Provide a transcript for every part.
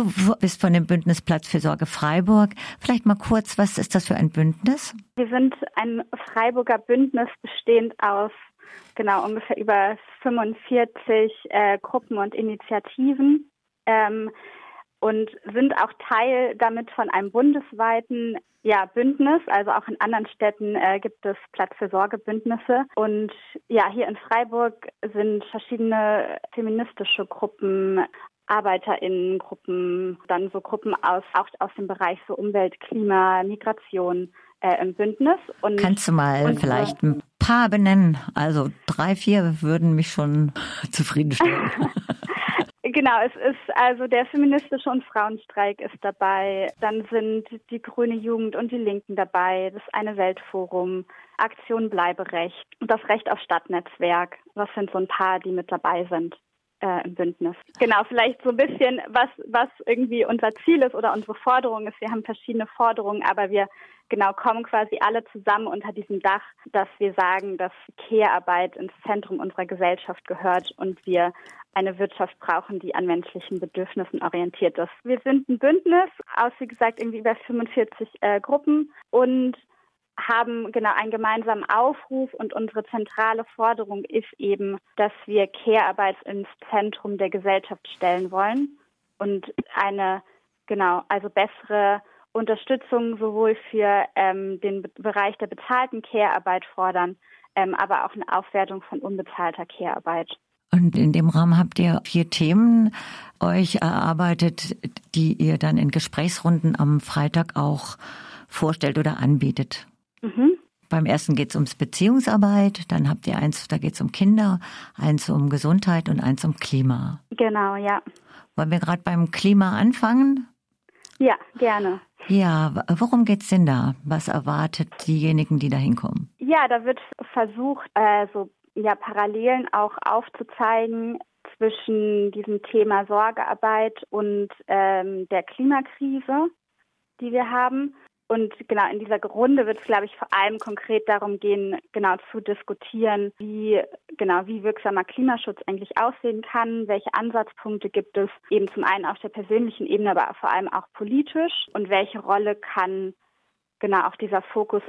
Du bist von dem Bündnis Platzfürsorge Freiburg. Vielleicht mal kurz, was ist das für ein Bündnis? Wir sind ein Freiburger Bündnis bestehend aus genau ungefähr über 45 äh, Gruppen und Initiativen ähm, und sind auch Teil damit von einem bundesweiten ja, Bündnis. Also auch in anderen Städten äh, gibt es Platz für Sorgebündnisse. Und ja, hier in Freiburg sind verschiedene feministische Gruppen, ArbeiterInnengruppen, dann so Gruppen aus, auch aus dem Bereich so Umwelt, Klima, Migration äh, im Bündnis. Und Kannst du mal und, vielleicht ein paar benennen? Also drei, vier würden mich schon zufriedenstellen. Genau, es ist also der feministische und Frauenstreik ist dabei. Dann sind die Grüne Jugend und die Linken dabei. Das eine Weltforum, Aktion Bleiberecht und das Recht auf Stadtnetzwerk. Das sind so ein paar, die mit dabei sind äh, im Bündnis. Genau, vielleicht so ein bisschen, was, was irgendwie unser Ziel ist oder unsere Forderung ist. Wir haben verschiedene Forderungen, aber wir genau kommen quasi alle zusammen unter diesem Dach, dass wir sagen, dass Care-Arbeit ins Zentrum unserer Gesellschaft gehört und wir eine Wirtschaft brauchen, die an menschlichen Bedürfnissen orientiert ist. Wir sind ein Bündnis aus, wie gesagt, irgendwie über 45 äh, Gruppen und haben genau einen gemeinsamen Aufruf und unsere zentrale Forderung ist eben, dass wir Care-Arbeit ins Zentrum der Gesellschaft stellen wollen und eine, genau, also bessere Unterstützung sowohl für ähm, den Bereich der bezahlten Care-Arbeit fordern, ähm, aber auch eine Aufwertung von unbezahlter Care-Arbeit. Und in dem Rahmen habt ihr vier Themen euch erarbeitet, die ihr dann in Gesprächsrunden am Freitag auch vorstellt oder anbietet. Mhm. Beim ersten geht es ums Beziehungsarbeit, dann habt ihr eins, da geht es um Kinder, eins um Gesundheit und eins um Klima. Genau, ja. Wollen wir gerade beim Klima anfangen? Ja, gerne. Ja, worum geht's denn da? Was erwartet diejenigen, die da hinkommen? Ja, da wird versucht, äh, so ja, Parallelen auch aufzuzeigen zwischen diesem Thema Sorgearbeit und ähm, der Klimakrise, die wir haben. Und genau in dieser Runde wird es, glaube ich, vor allem konkret darum gehen, genau zu diskutieren, wie genau wie wirksamer Klimaschutz eigentlich aussehen kann, welche Ansatzpunkte gibt es, eben zum einen auf der persönlichen Ebene, aber vor allem auch politisch und welche Rolle kann genau auch dieser Fokus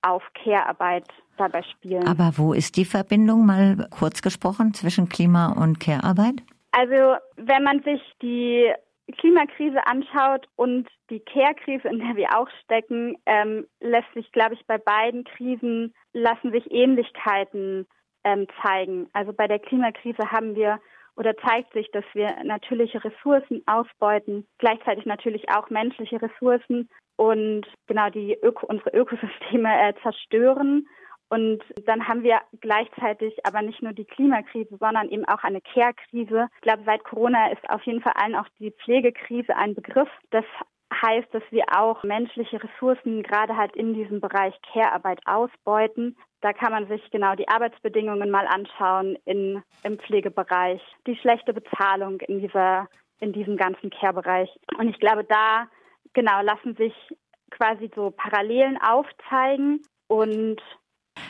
auf Care-Arbeit dabei spielen. Aber wo ist die Verbindung, mal kurz gesprochen, zwischen Klima und Care-Arbeit? Also wenn man sich die Klimakrise anschaut und die Care-Krise, in der wir auch stecken, ähm, lässt sich, glaube ich, bei beiden Krisen lassen sich Ähnlichkeiten ähm, zeigen. Also bei der Klimakrise haben wir oder zeigt sich, dass wir natürliche Ressourcen ausbeuten, gleichzeitig natürlich auch menschliche Ressourcen und genau die Öko unsere Ökosysteme äh, zerstören und dann haben wir gleichzeitig aber nicht nur die Klimakrise, sondern eben auch eine Care-Krise. Ich glaube, seit Corona ist auf jeden Fall allen auch die Pflegekrise ein Begriff. Das heißt, dass wir auch menschliche Ressourcen gerade halt in diesem Bereich Care-Arbeit ausbeuten. Da kann man sich genau die Arbeitsbedingungen mal anschauen in, im Pflegebereich, die schlechte Bezahlung in dieser, in diesem ganzen Care-Bereich. Und ich glaube, da genau lassen sich quasi so Parallelen aufzeigen und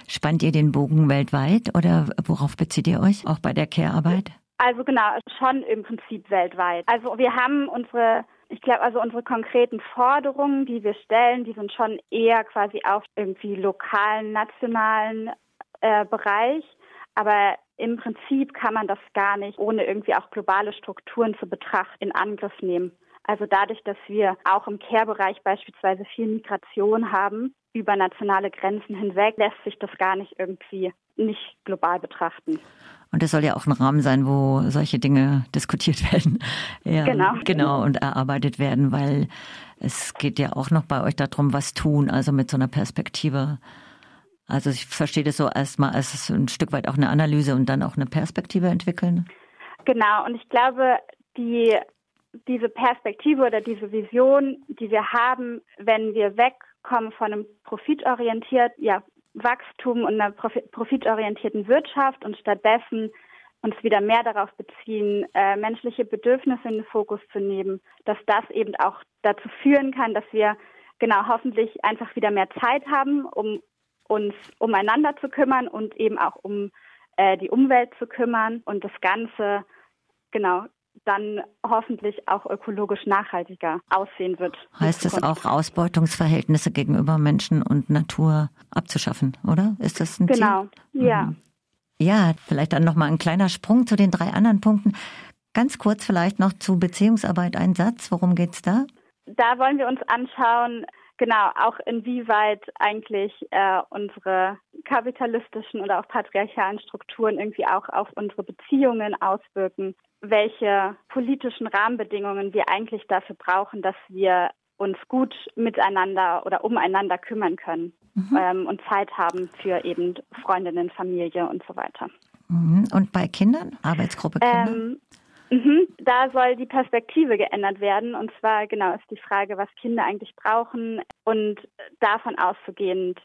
Spannt ihr den Bogen weltweit oder worauf bezieht ihr euch, auch bei der Care-Arbeit? Also genau, schon im Prinzip weltweit. Also wir haben unsere, ich glaube, also unsere konkreten Forderungen, die wir stellen, die sind schon eher quasi auf irgendwie lokalen, nationalen äh, Bereich. Aber im Prinzip kann man das gar nicht ohne irgendwie auch globale Strukturen zu betrachten in Angriff nehmen. Also dadurch, dass wir auch im Care-Bereich beispielsweise viel Migration haben, über nationale Grenzen hinweg, lässt sich das gar nicht irgendwie nicht global betrachten. Und es soll ja auch ein Rahmen sein, wo solche Dinge diskutiert werden. Ja, genau. Genau, und erarbeitet werden, weil es geht ja auch noch bei euch darum, was tun, also mit so einer Perspektive. Also ich verstehe das so erstmal als ein Stück weit auch eine Analyse und dann auch eine Perspektive entwickeln. Genau, und ich glaube, die, diese Perspektive oder diese Vision, die wir haben, wenn wir weg kommen von einem profitorientierten ja, Wachstum und einer profitorientierten Wirtschaft und stattdessen uns wieder mehr darauf beziehen, äh, menschliche Bedürfnisse in den Fokus zu nehmen, dass das eben auch dazu führen kann, dass wir genau hoffentlich einfach wieder mehr Zeit haben, um uns umeinander zu kümmern und eben auch um äh, die Umwelt zu kümmern und das Ganze genau dann hoffentlich auch ökologisch nachhaltiger aussehen wird. Heißt es auch Ausbeutungsverhältnisse gegenüber Menschen und Natur abzuschaffen, oder? Ist das ein genau. Ziel? Genau, ja. Mhm. Ja, vielleicht dann nochmal ein kleiner Sprung zu den drei anderen Punkten. Ganz kurz vielleicht noch zu Beziehungsarbeit ein Satz. Worum geht's da? Da wollen wir uns anschauen, genau, auch inwieweit eigentlich äh, unsere kapitalistischen oder auch patriarchalen Strukturen irgendwie auch auf unsere Beziehungen auswirken, welche politischen Rahmenbedingungen wir eigentlich dafür brauchen, dass wir uns gut miteinander oder umeinander kümmern können mhm. ähm, und Zeit haben für eben Freundinnen, Familie und so weiter. Mhm. Und bei Kindern, Arbeitsgruppe Kinder? Ähm, Mhm, da soll die Perspektive geändert werden. Und zwar genau ist die Frage, was Kinder eigentlich brauchen und davon ausgehend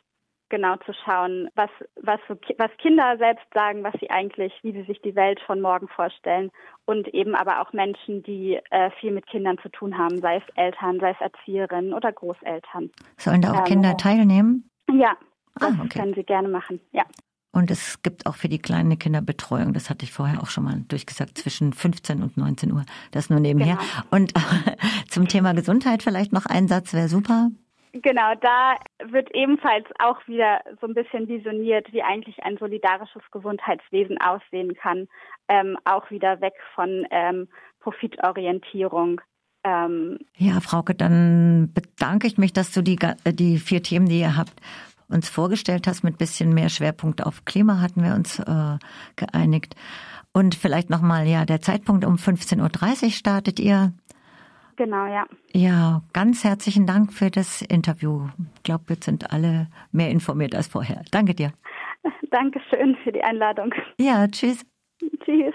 genau zu schauen, was, was, was Kinder selbst sagen, was sie eigentlich, wie sie sich die Welt von morgen vorstellen und eben aber auch Menschen, die äh, viel mit Kindern zu tun haben, sei es Eltern, sei es Erzieherinnen oder Großeltern. Sollen da auch ähm, Kinder teilnehmen? Ja, das ah, okay. können sie gerne machen, ja. Und es gibt auch für die kleinen Kinder Betreuung. Das hatte ich vorher auch schon mal durchgesagt, zwischen 15 und 19 Uhr. Das nur nebenher. Genau. Und zum Thema Gesundheit vielleicht noch ein Satz wäre super. Genau, da wird ebenfalls auch wieder so ein bisschen visioniert, wie eigentlich ein solidarisches Gesundheitswesen aussehen kann. Ähm, auch wieder weg von ähm, Profitorientierung. Ähm, ja, Frauke, dann bedanke ich mich, dass du die, die vier Themen, die ihr habt, uns vorgestellt hast, mit bisschen mehr Schwerpunkt auf Klima hatten wir uns äh, geeinigt. Und vielleicht nochmal, ja, der Zeitpunkt um 15.30 Uhr startet ihr. Genau, ja. Ja, ganz herzlichen Dank für das Interview. Ich glaube, wir sind alle mehr informiert als vorher. Danke dir. Dankeschön für die Einladung. Ja, tschüss. Tschüss.